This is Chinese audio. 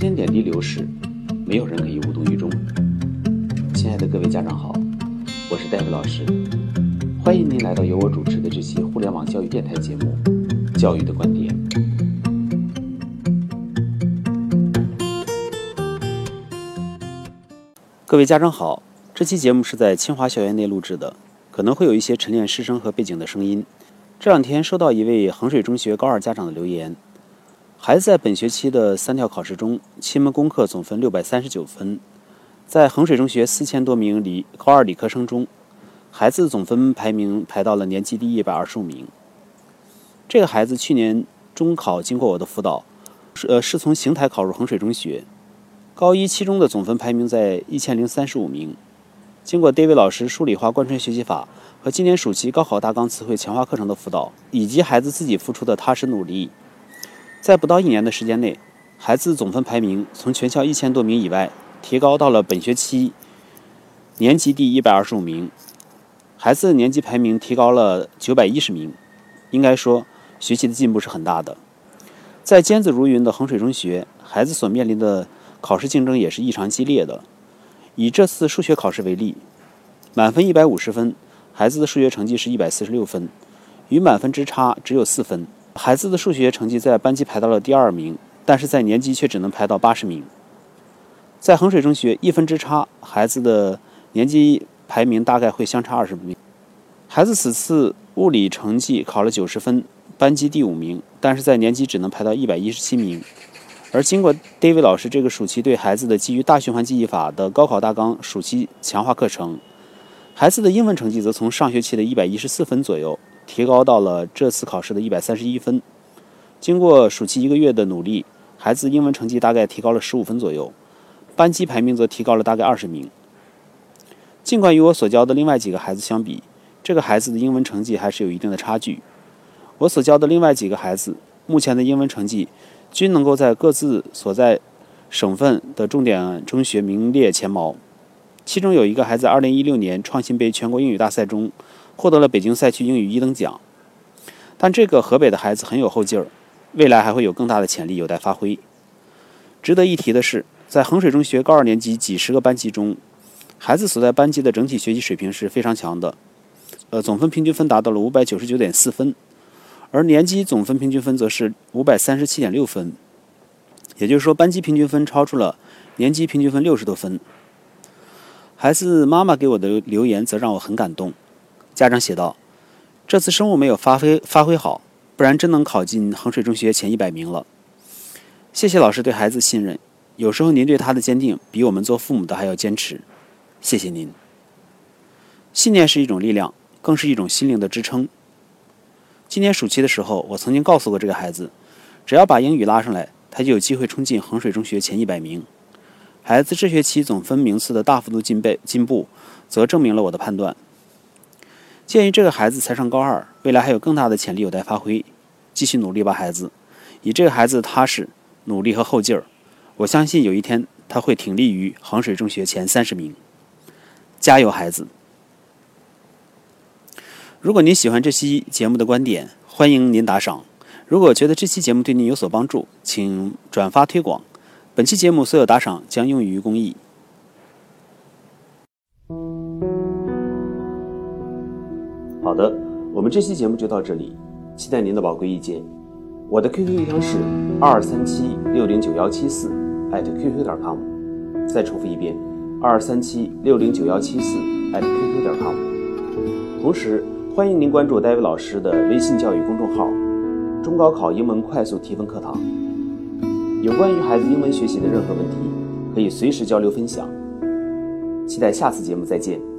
间点滴流逝，没有人可以无动于衷。亲爱的各位家长好，我是戴维老师，欢迎您来到由我主持的这期互联网教育电台节目《教育的观点》。各位家长好，这期节目是在清华校园内录制的，可能会有一些晨练师生和背景的声音。这两天收到一位衡水中学高二家长的留言。孩子在本学期的三条考试中，七门功课总分六百三十九分，在衡水中学四千多名理高二理科生中，孩子总分排名排到了年级第一百二十五名。这个孩子去年中考经过我的辅导，是呃是从邢台考入衡水中学，高一期中的总分排名在一千零三十五名。经过 David 老师数理化贯穿学习法和今年暑期高考大纲词汇强化课程的辅导，以及孩子自己付出的踏实努力。在不到一年的时间内，孩子总分排名从全校一千多名以外，提高到了本学期年级第一百二十五名。孩子年级排名提高了九百一十名，应该说学习的进步是很大的。在尖子如云的衡水中学，孩子所面临的考试竞争也是异常激烈的。以这次数学考试为例，满分一百五十分，孩子的数学成绩是一百四十六分，与满分之差只有四分。孩子的数学成绩在班级排到了第二名，但是在年级却只能排到八十名。在衡水中学，一分之差，孩子的年级排名大概会相差二十名。孩子此次物理成绩考了九十分，班级第五名，但是在年级只能排到一百一十七名。而经过 David 老师这个暑期对孩子的基于大循环记忆法的高考大纲暑期强化课程，孩子的英文成绩则从上学期的一百一十四分左右。提高到了这次考试的一百三十一分。经过暑期一个月的努力，孩子英文成绩大概提高了十五分左右，班级排名则提高了大概二十名。尽管与我所教的另外几个孩子相比，这个孩子的英文成绩还是有一定的差距。我所教的另外几个孩子目前的英文成绩均能够在各自所在省份的重点中学名列前茅。其中有一个还在，二零一六年创新杯全国英语大赛中。获得了北京赛区英语一等奖，但这个河北的孩子很有后劲儿，未来还会有更大的潜力有待发挥。值得一提的是，在衡水中学高二年级几十个班级中，孩子所在班级的整体学习水平是非常强的，呃，总分平均分达到了五百九十九点四分，而年级总分平均分则是五百三十七点六分，也就是说，班级平均分超出了年级平均分六十多分。孩子妈妈给我的留言则让我很感动。家长写道：“这次生物没有发挥发挥好，不然真能考进衡水中学前一百名了。谢谢老师对孩子信任，有时候您对他的坚定比我们做父母的还要坚持。谢谢您。信念是一种力量，更是一种心灵的支撑。今年暑期的时候，我曾经告诉过这个孩子，只要把英语拉上来，他就有机会冲进衡水中学前一百名。孩子这学期总分名次的大幅度进倍进步，则证明了我的判断。”鉴于这个孩子才上高二，未来还有更大的潜力有待发挥，继续努力吧，孩子。以这个孩子的踏实、努力和后劲儿，我相信有一天他会挺立于衡水中学前三十名。加油，孩子！如果您喜欢这期节目的观点，欢迎您打赏。如果觉得这期节目对您有所帮助，请转发推广。本期节目所有打赏将用于公益。好的，我们这期节目就到这里，期待您的宝贵意见。我的 QQ 邮箱是二三七六零九幺七四艾特 QQ 点 com，再重复一遍，二三七六零九幺七四艾特 QQ 点 com。同时，欢迎您关注戴维老师的微信教育公众号“中高考英文快速提分课堂”，有关于孩子英文学习的任何问题，可以随时交流分享。期待下次节目再见。